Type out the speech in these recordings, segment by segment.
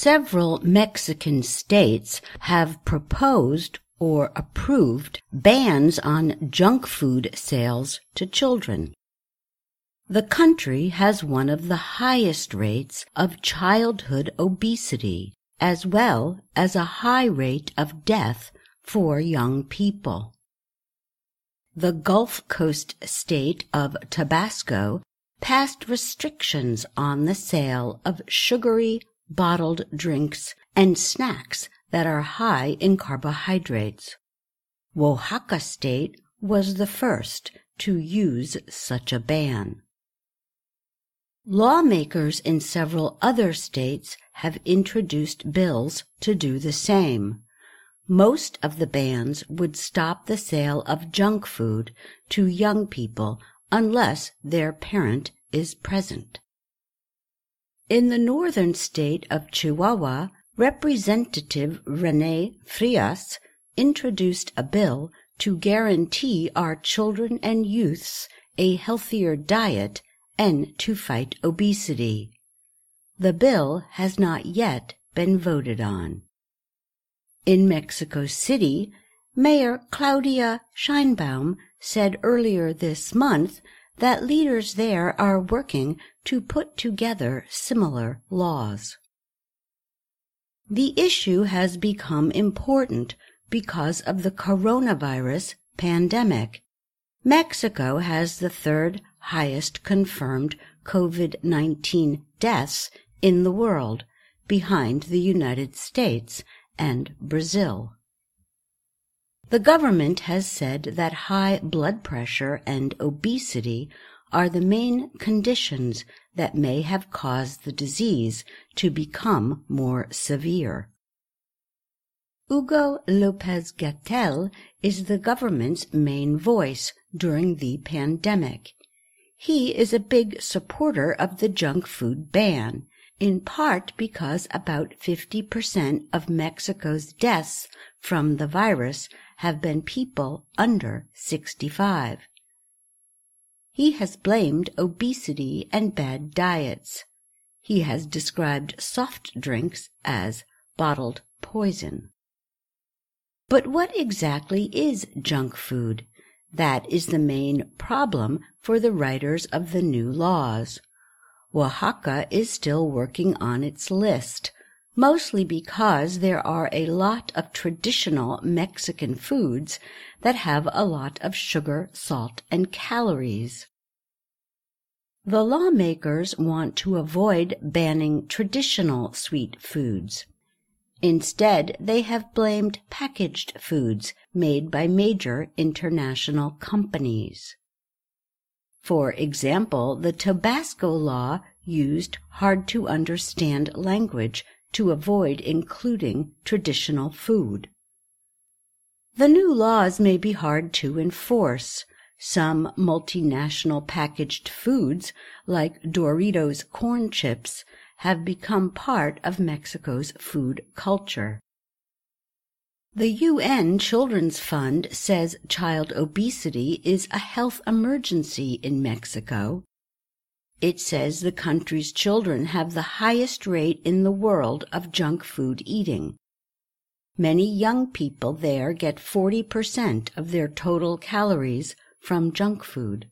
Several Mexican states have proposed or approved bans on junk food sales to children. The country has one of the highest rates of childhood obesity, as well as a high rate of death for young people. The Gulf Coast state of Tabasco passed restrictions on the sale of sugary bottled drinks and snacks that are high in carbohydrates. Oaxaca state was the first to use such a ban. Lawmakers in several other states have introduced bills to do the same. Most of the bans would stop the sale of junk food to young people unless their parent is present. In the northern state of Chihuahua, Representative Rene Frias introduced a bill to guarantee our children and youths a healthier diet and to fight obesity. The bill has not yet been voted on. In Mexico City, Mayor Claudia Sheinbaum said earlier this month that leaders there are working to put together similar laws. The issue has become important because of the coronavirus pandemic. Mexico has the third highest confirmed COVID-19 deaths in the world, behind the United States and Brazil. The government has said that high blood pressure and obesity are the main conditions that may have caused the disease to become more severe. Hugo Lopez Gatell is the government's main voice during the pandemic. He is a big supporter of the junk food ban, in part because about 50% of Mexico's deaths from the virus have been people under 65. He has blamed obesity and bad diets. He has described soft drinks as bottled poison. But what exactly is junk food? That is the main problem for the writers of the new laws. Oaxaca is still working on its list, mostly because there are a lot of traditional Mexican foods that have a lot of sugar, salt, and calories. The lawmakers want to avoid banning traditional sweet foods. Instead, they have blamed packaged foods made by major international companies. For example, the Tabasco law used hard to understand language to avoid including traditional food. The new laws may be hard to enforce. Some multinational packaged foods, like Doritos corn chips, have become part of Mexico's food culture. The UN Children's Fund says child obesity is a health emergency in Mexico it says the country's children have the highest rate in the world of junk food eating. Many young people there get 40% of their total calories from junk food.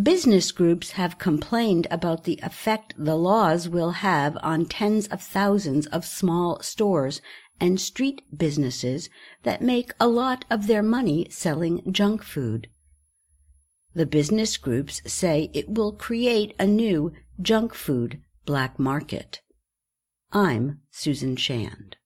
Business groups have complained about the effect the laws will have on tens of thousands of small stores and street businesses that make a lot of their money selling junk food. The business groups say it will create a new junk food black market. I'm Susan Shand.